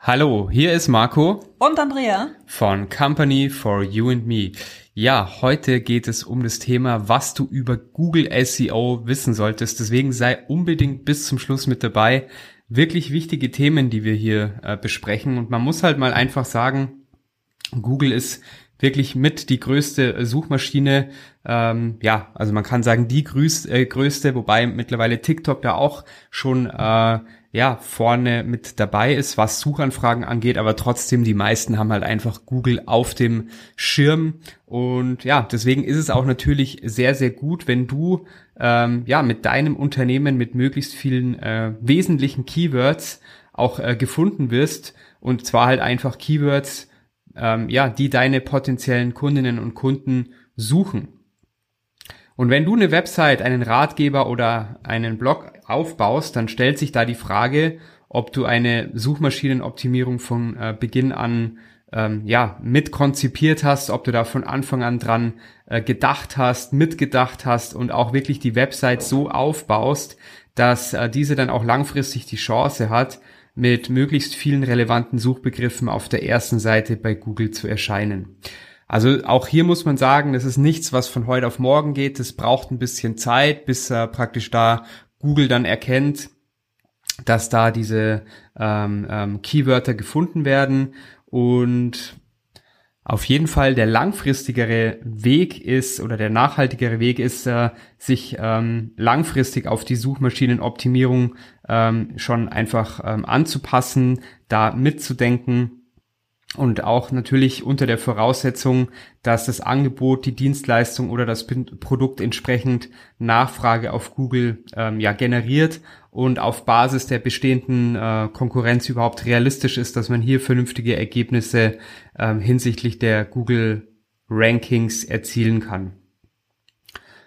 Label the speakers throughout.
Speaker 1: Hallo, hier ist Marco
Speaker 2: und Andrea
Speaker 1: von Company for You and Me. Ja, heute geht es um das Thema, was du über Google SEO wissen solltest. Deswegen sei unbedingt bis zum Schluss mit dabei. Wirklich wichtige Themen, die wir hier äh, besprechen. Und man muss halt mal einfach sagen, Google ist wirklich mit die größte Suchmaschine. Ähm, ja, also man kann sagen die größte, äh, größte wobei mittlerweile TikTok da auch schon äh, ja, vorne mit dabei ist, was Suchanfragen angeht, aber trotzdem die meisten haben halt einfach Google auf dem Schirm. Und ja, deswegen ist es auch natürlich sehr, sehr gut, wenn du ähm, ja mit deinem Unternehmen mit möglichst vielen äh, wesentlichen Keywords auch äh, gefunden wirst. Und zwar halt einfach Keywords, ähm, ja, die deine potenziellen Kundinnen und Kunden suchen. Und wenn du eine Website, einen Ratgeber oder einen Blog aufbaust, dann stellt sich da die Frage, ob du eine Suchmaschinenoptimierung von äh, Beginn an ähm, ja mit konzipiert hast, ob du da von Anfang an dran äh, gedacht hast, mitgedacht hast und auch wirklich die Website so aufbaust, dass äh, diese dann auch langfristig die Chance hat, mit möglichst vielen relevanten Suchbegriffen auf der ersten Seite bei Google zu erscheinen. Also auch hier muss man sagen, das ist nichts, was von heute auf morgen geht. Es braucht ein bisschen Zeit, bis äh, praktisch da Google dann erkennt, dass da diese ähm, ähm, Keywörter gefunden werden und auf jeden Fall der langfristigere Weg ist oder der nachhaltigere Weg ist, äh, sich ähm, langfristig auf die Suchmaschinenoptimierung ähm, schon einfach ähm, anzupassen, da mitzudenken und auch natürlich unter der Voraussetzung, dass das Angebot, die Dienstleistung oder das Produkt entsprechend Nachfrage auf Google ähm, ja generiert und auf Basis der bestehenden äh, Konkurrenz überhaupt realistisch ist, dass man hier vernünftige Ergebnisse ähm, hinsichtlich der Google Rankings erzielen kann.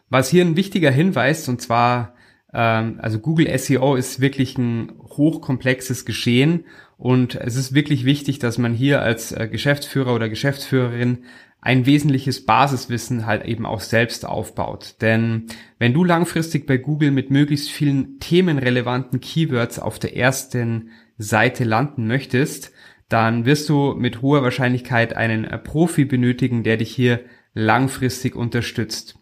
Speaker 1: Was hier ein wichtiger Hinweis, und zwar ähm, also Google SEO ist wirklich ein hochkomplexes Geschehen und es ist wirklich wichtig, dass man hier als äh, Geschäftsführer oder Geschäftsführerin ein wesentliches Basiswissen halt eben auch selbst aufbaut. Denn wenn du langfristig bei Google mit möglichst vielen themenrelevanten Keywords auf der ersten Seite landen möchtest, dann wirst du mit hoher Wahrscheinlichkeit einen äh, Profi benötigen, der dich hier langfristig unterstützt.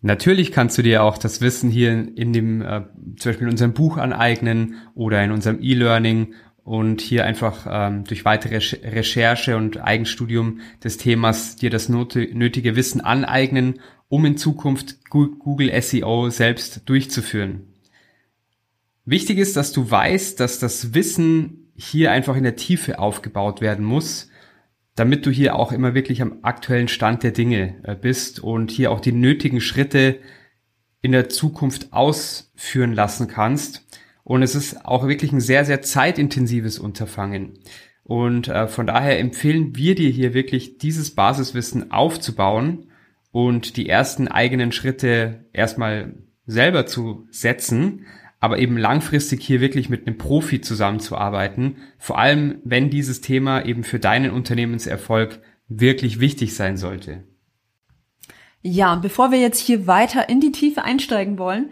Speaker 1: Natürlich kannst du dir auch das Wissen hier in dem, äh, zum Beispiel in unserem Buch aneignen oder in unserem E-Learning und hier einfach ähm, durch weitere Recherche und Eigenstudium des Themas dir das nötige Wissen aneignen, um in Zukunft Google SEO selbst durchzuführen. Wichtig ist, dass du weißt, dass das Wissen hier einfach in der Tiefe aufgebaut werden muss, damit du hier auch immer wirklich am aktuellen Stand der Dinge äh, bist und hier auch die nötigen Schritte in der Zukunft ausführen lassen kannst, und es ist auch wirklich ein sehr, sehr zeitintensives Unterfangen. Und äh, von daher empfehlen wir dir hier wirklich dieses Basiswissen aufzubauen und die ersten eigenen Schritte erstmal selber zu setzen, aber eben langfristig hier wirklich mit einem Profi zusammenzuarbeiten, vor allem wenn dieses Thema eben für deinen Unternehmenserfolg wirklich wichtig sein sollte.
Speaker 2: Ja, bevor wir jetzt hier weiter in die Tiefe einsteigen wollen,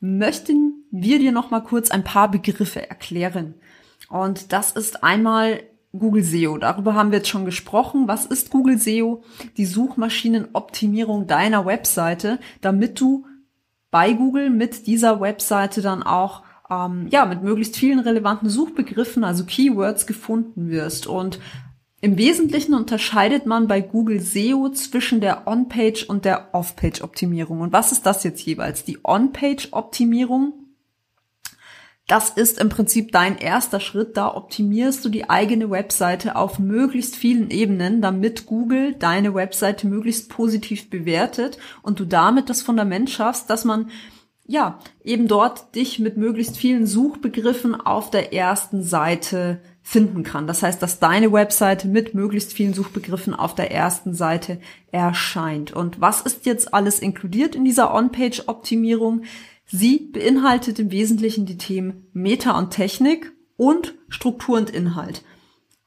Speaker 2: möchten wir dir noch mal kurz ein paar Begriffe erklären. Und das ist einmal Google SEO. Darüber haben wir jetzt schon gesprochen. Was ist Google SEO? Die Suchmaschinenoptimierung deiner Webseite, damit du bei Google mit dieser Webseite dann auch ähm, ja mit möglichst vielen relevanten Suchbegriffen, also Keywords gefunden wirst. Und im Wesentlichen unterscheidet man bei Google SEO zwischen der On-Page und der Off-Page-Optimierung. Und was ist das jetzt jeweils? Die On-Page-Optimierung, das ist im Prinzip dein erster Schritt. Da optimierst du die eigene Webseite auf möglichst vielen Ebenen, damit Google deine Webseite möglichst positiv bewertet und du damit das Fundament schaffst, dass man ja, eben dort dich mit möglichst vielen Suchbegriffen auf der ersten Seite finden kann. Das heißt, dass deine Webseite mit möglichst vielen Suchbegriffen auf der ersten Seite erscheint. Und was ist jetzt alles inkludiert in dieser On-Page-Optimierung? Sie beinhaltet im Wesentlichen die Themen Meta und Technik und Struktur und Inhalt.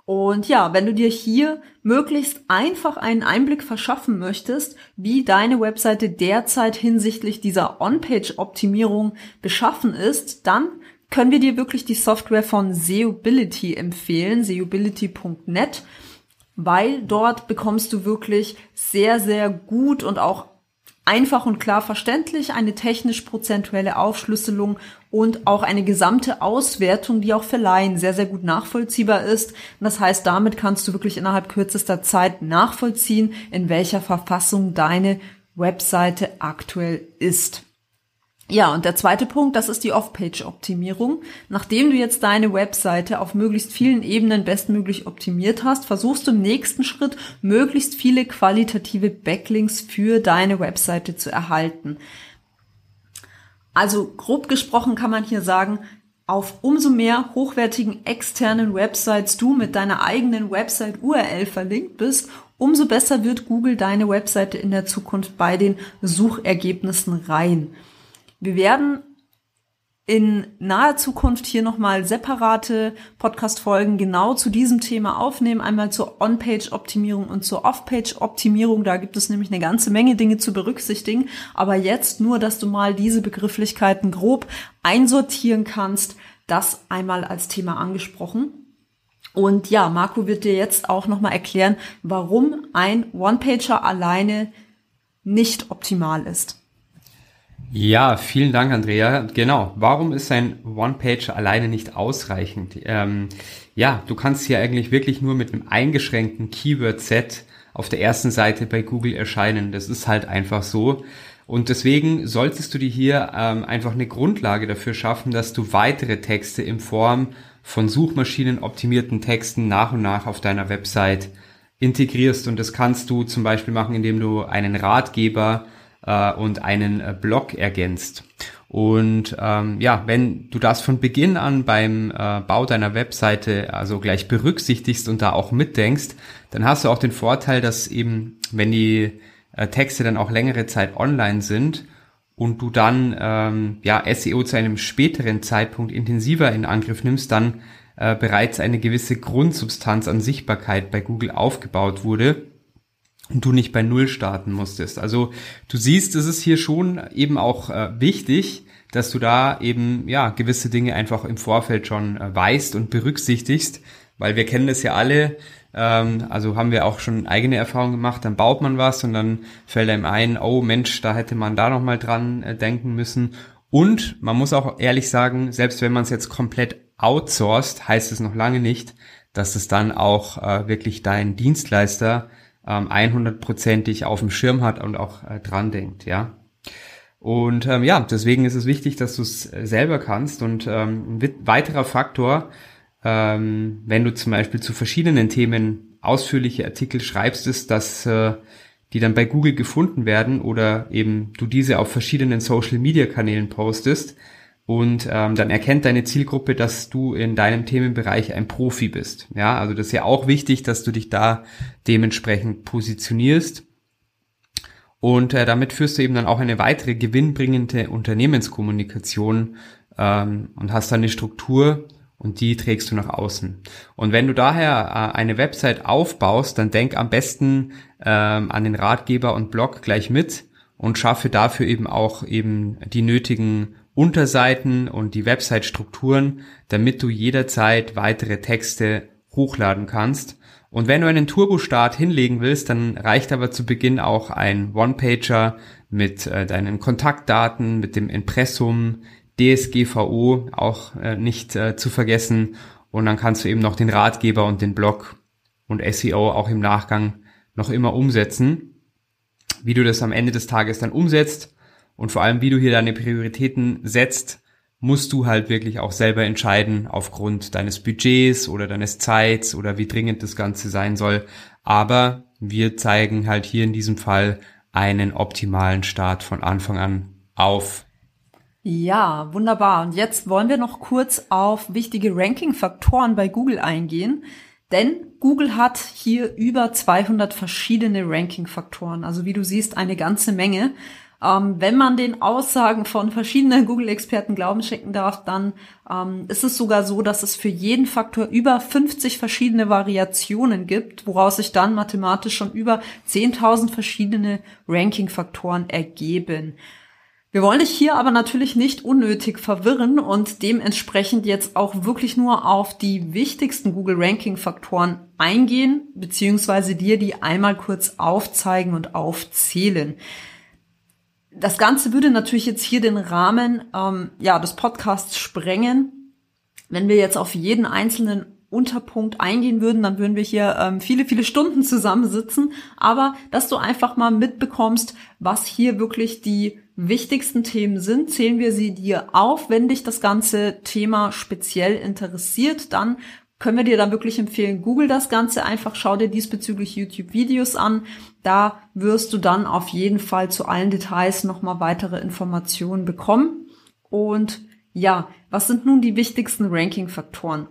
Speaker 2: Und ja, wenn du dir hier möglichst einfach einen Einblick verschaffen möchtest, wie deine Webseite derzeit hinsichtlich dieser On-Page-Optimierung beschaffen ist, dann können wir dir wirklich die Software von Seobility empfehlen, seobility.net, weil dort bekommst du wirklich sehr, sehr gut und auch einfach und klar verständlich, eine technisch-prozentuelle Aufschlüsselung und auch eine gesamte Auswertung, die auch für Laien sehr, sehr gut nachvollziehbar ist. Das heißt, damit kannst du wirklich innerhalb kürzester Zeit nachvollziehen, in welcher Verfassung deine Webseite aktuell ist. Ja, und der zweite Punkt, das ist die Off-Page-Optimierung. Nachdem du jetzt deine Webseite auf möglichst vielen Ebenen bestmöglich optimiert hast, versuchst du im nächsten Schritt möglichst viele qualitative Backlinks für deine Webseite zu erhalten. Also grob gesprochen kann man hier sagen, auf umso mehr hochwertigen externen Websites du mit deiner eigenen Website-URL verlinkt bist, umso besser wird Google deine Webseite in der Zukunft bei den Suchergebnissen rein. Wir werden in naher Zukunft hier nochmal separate Podcast-Folgen genau zu diesem Thema aufnehmen. Einmal zur On-Page-Optimierung und zur Off-Page-Optimierung. Da gibt es nämlich eine ganze Menge Dinge zu berücksichtigen. Aber jetzt nur, dass du mal diese Begrifflichkeiten grob einsortieren kannst. Das einmal als Thema angesprochen. Und ja, Marco wird dir jetzt auch nochmal erklären, warum ein One-Pager alleine nicht optimal ist.
Speaker 1: Ja, vielen Dank, Andrea. Genau. Warum ist ein One-Page alleine nicht ausreichend? Ähm, ja, du kannst hier eigentlich wirklich nur mit einem eingeschränkten Keyword-Set auf der ersten Seite bei Google erscheinen. Das ist halt einfach so. Und deswegen solltest du dir hier ähm, einfach eine Grundlage dafür schaffen, dass du weitere Texte in Form von Suchmaschinen optimierten Texten nach und nach auf deiner Website integrierst. Und das kannst du zum Beispiel machen, indem du einen Ratgeber äh, und einen äh, Blog ergänzt. Und ähm, ja, wenn du das von Beginn an beim äh, Bau deiner Webseite also gleich berücksichtigst und da auch mitdenkst, dann hast du auch den Vorteil, dass eben, wenn die äh, Texte dann auch längere Zeit online sind und du dann ähm, ja SEO zu einem späteren Zeitpunkt intensiver in Angriff nimmst, dann äh, bereits eine gewisse Grundsubstanz an Sichtbarkeit bei Google aufgebaut wurde du nicht bei Null starten musstest. Also du siehst, es ist hier schon eben auch äh, wichtig, dass du da eben ja gewisse Dinge einfach im Vorfeld schon äh, weißt und berücksichtigst, weil wir kennen das ja alle. Ähm, also haben wir auch schon eigene Erfahrungen gemacht. Dann baut man was und dann fällt einem ein, oh Mensch, da hätte man da noch mal dran äh, denken müssen. Und man muss auch ehrlich sagen, selbst wenn man es jetzt komplett outsourced, heißt es noch lange nicht, dass es dann auch äh, wirklich dein Dienstleister ähm, 100%ig auf dem Schirm hat und auch äh, dran denkt, ja. Und ähm, ja, deswegen ist es wichtig, dass du es äh, selber kannst. Und ähm, ein weiterer Faktor, ähm, wenn du zum Beispiel zu verschiedenen Themen ausführliche Artikel schreibst, ist, dass äh, die dann bei Google gefunden werden oder eben du diese auf verschiedenen Social-Media-Kanälen postest, und ähm, dann erkennt deine Zielgruppe, dass du in deinem Themenbereich ein Profi bist. Ja, also das ist ja auch wichtig, dass du dich da dementsprechend positionierst. Und äh, damit führst du eben dann auch eine weitere gewinnbringende Unternehmenskommunikation ähm, und hast dann eine Struktur und die trägst du nach außen. Und wenn du daher äh, eine Website aufbaust, dann denk am besten ähm, an den Ratgeber und Blog gleich mit und schaffe dafür eben auch eben die nötigen Unterseiten und die Website-Strukturen, damit du jederzeit weitere Texte hochladen kannst. Und wenn du einen Turbo-Start hinlegen willst, dann reicht aber zu Beginn auch ein One-Pager mit äh, deinen Kontaktdaten, mit dem Impressum, DSGVO auch äh, nicht äh, zu vergessen. Und dann kannst du eben noch den Ratgeber und den Blog und SEO auch im Nachgang noch immer umsetzen. Wie du das am Ende des Tages dann umsetzt, und vor allem, wie du hier deine Prioritäten setzt, musst du halt wirklich auch selber entscheiden aufgrund deines Budgets oder deines Zeits oder wie dringend das Ganze sein soll. Aber wir zeigen halt hier in diesem Fall einen optimalen Start von Anfang an auf.
Speaker 2: Ja, wunderbar. Und jetzt wollen wir noch kurz auf wichtige Ranking-Faktoren bei Google eingehen. Denn Google hat hier über 200 verschiedene Ranking-Faktoren. Also wie du siehst, eine ganze Menge. Ähm, wenn man den Aussagen von verschiedenen Google-Experten Glauben schenken darf, dann ähm, ist es sogar so, dass es für jeden Faktor über 50 verschiedene Variationen gibt, woraus sich dann mathematisch schon über 10.000 verschiedene Ranking-Faktoren ergeben. Wir wollen dich hier aber natürlich nicht unnötig verwirren und dementsprechend jetzt auch wirklich nur auf die wichtigsten Google Ranking Faktoren eingehen, beziehungsweise dir die einmal kurz aufzeigen und aufzählen. Das Ganze würde natürlich jetzt hier den Rahmen ähm, ja, des Podcasts sprengen. Wenn wir jetzt auf jeden einzelnen Unterpunkt eingehen würden, dann würden wir hier ähm, viele, viele Stunden zusammensitzen. Aber dass du einfach mal mitbekommst, was hier wirklich die wichtigsten Themen sind, zählen wir sie dir auf. Wenn dich das ganze Thema speziell interessiert, dann können wir dir dann wirklich empfehlen, google das Ganze einfach, schau dir diesbezüglich YouTube-Videos an. Da wirst du dann auf jeden Fall zu allen Details nochmal weitere Informationen bekommen. Und ja, was sind nun die wichtigsten Ranking-Faktoren?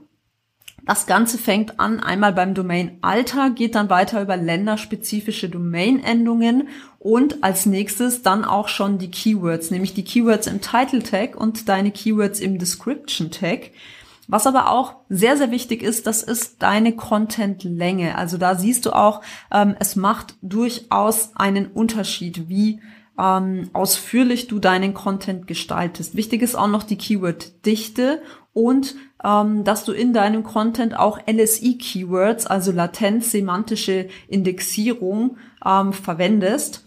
Speaker 2: Das Ganze fängt an einmal beim Domain-Alter, geht dann weiter über länderspezifische Domain-Endungen und als nächstes dann auch schon die Keywords, nämlich die Keywords im Title Tag und deine Keywords im Description Tag. Was aber auch sehr, sehr wichtig ist, das ist deine Content-Länge. Also da siehst du auch, ähm, es macht durchaus einen Unterschied, wie ähm, ausführlich du deinen Content gestaltest. Wichtig ist auch noch die Keyword-Dichte und ähm, dass du in deinem Content auch LSI-Keywords, also latent-semantische Indexierung, ähm, verwendest.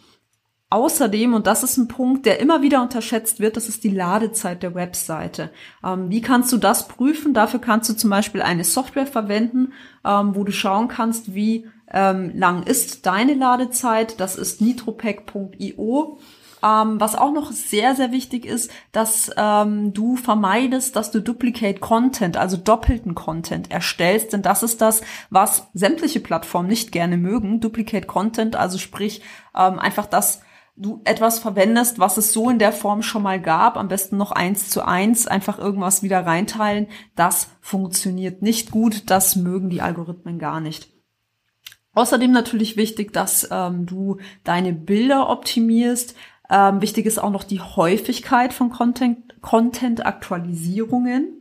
Speaker 2: Außerdem, und das ist ein Punkt, der immer wieder unterschätzt wird, das ist die Ladezeit der Webseite. Ähm, wie kannst du das prüfen? Dafür kannst du zum Beispiel eine Software verwenden, ähm, wo du schauen kannst, wie ähm, lang ist deine Ladezeit. Das ist nitropack.io. Ähm, was auch noch sehr, sehr wichtig ist, dass ähm, du vermeidest, dass du Duplicate Content, also doppelten Content erstellst, denn das ist das, was sämtliche Plattformen nicht gerne mögen. Duplicate Content, also sprich ähm, einfach das, du etwas verwendest, was es so in der Form schon mal gab, am besten noch eins zu eins, einfach irgendwas wieder reinteilen, das funktioniert nicht gut, das mögen die Algorithmen gar nicht. Außerdem natürlich wichtig, dass ähm, du deine Bilder optimierst. Ähm, wichtig ist auch noch die Häufigkeit von Content, Content-Aktualisierungen.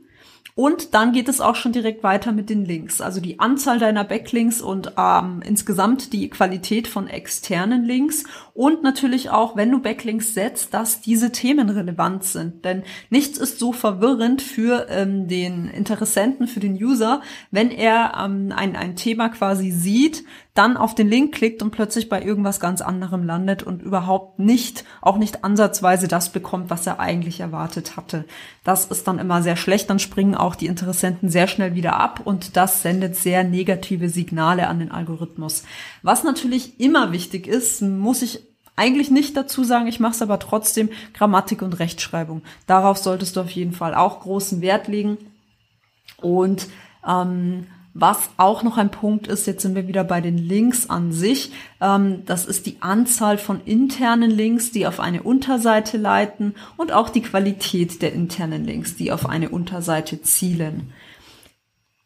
Speaker 2: Und dann geht es auch schon direkt weiter mit den Links. Also die Anzahl deiner Backlinks und ähm, insgesamt die Qualität von externen Links. Und natürlich auch, wenn du Backlinks setzt, dass diese Themen relevant sind. Denn nichts ist so verwirrend für ähm, den Interessenten, für den User, wenn er ähm, ein, ein Thema quasi sieht, dann auf den Link klickt und plötzlich bei irgendwas ganz anderem landet und überhaupt nicht, auch nicht ansatzweise das bekommt, was er eigentlich erwartet hatte. Das ist dann immer sehr schlecht, dann springen auch die Interessenten sehr schnell wieder ab und das sendet sehr negative Signale an den Algorithmus. Was natürlich immer wichtig ist, muss ich eigentlich nicht dazu sagen, ich mache es aber trotzdem, Grammatik und Rechtschreibung. Darauf solltest du auf jeden Fall auch großen Wert legen. Und ähm, was auch noch ein Punkt ist, jetzt sind wir wieder bei den Links an sich, ähm, das ist die Anzahl von internen Links, die auf eine Unterseite leiten und auch die Qualität der internen Links, die auf eine Unterseite zielen.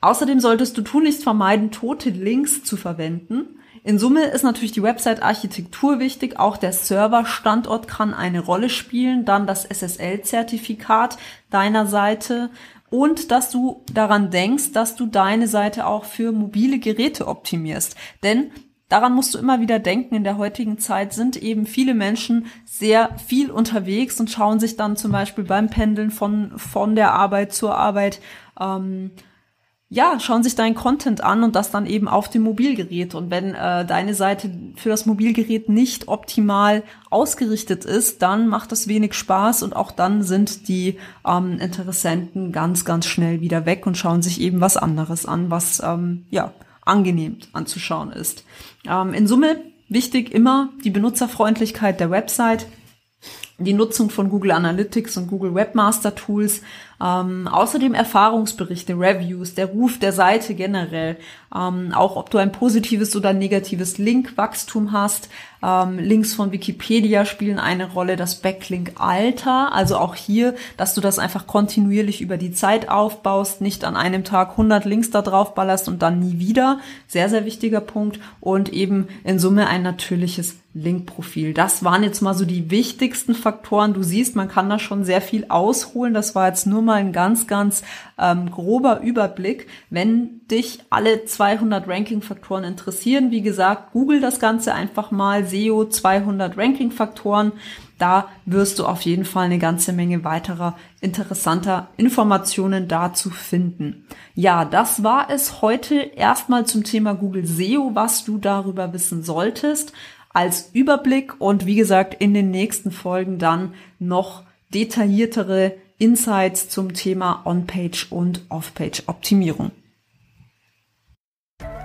Speaker 2: Außerdem solltest du tunlichst vermeiden, tote Links zu verwenden. In Summe ist natürlich die Website-Architektur wichtig, auch der Serverstandort kann eine Rolle spielen, dann das SSL-Zertifikat deiner Seite, und dass du daran denkst, dass du deine Seite auch für mobile Geräte optimierst. Denn daran musst du immer wieder denken, in der heutigen Zeit sind eben viele Menschen sehr viel unterwegs und schauen sich dann zum Beispiel beim Pendeln von, von der Arbeit zur Arbeit ähm, ja, schauen sich deinen Content an und das dann eben auf dem Mobilgerät. Und wenn äh, deine Seite für das Mobilgerät nicht optimal ausgerichtet ist, dann macht das wenig Spaß und auch dann sind die ähm, Interessenten ganz, ganz schnell wieder weg und schauen sich eben was anderes an, was ähm, ja angenehm anzuschauen ist. Ähm, in Summe wichtig immer die Benutzerfreundlichkeit der Website die Nutzung von Google Analytics und Google Webmaster Tools Ähm, außerdem Erfahrungsberichte, Reviews, der Ruf der Seite generell, ähm, auch ob du ein positives oder negatives Linkwachstum hast. Ähm, Links von Wikipedia spielen eine Rolle, das Backlink-Alter, also auch hier, dass du das einfach kontinuierlich über die Zeit aufbaust, nicht an einem Tag 100 Links da drauf ballerst und dann nie wieder. Sehr, sehr wichtiger Punkt. Und eben in Summe ein natürliches Linkprofil. Das waren jetzt mal so die wichtigsten Faktoren. Du siehst, man kann da schon sehr viel ausholen. Das war jetzt nur mal ein ganz, ganz ähm, grober Überblick. Wenn dich alle 200 Ranking-Faktoren interessieren, wie gesagt, google das Ganze einfach mal SEO 200 Ranking-Faktoren. Da wirst du auf jeden Fall eine ganze Menge weiterer interessanter Informationen dazu finden. Ja, das war es heute erstmal zum Thema Google SEO, was du darüber wissen solltest als Überblick und wie gesagt in den nächsten Folgen dann noch detailliertere Insights zum Thema On-Page und Off-Page Optimierung.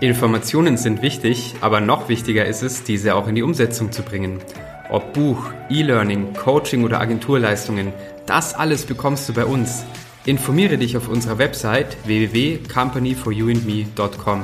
Speaker 1: Informationen sind wichtig, aber noch wichtiger ist es, diese auch in die Umsetzung zu bringen. Ob Buch, E-Learning, Coaching oder Agenturleistungen, das alles bekommst du bei uns. Informiere dich auf unserer Website www.companyforyouandme.com.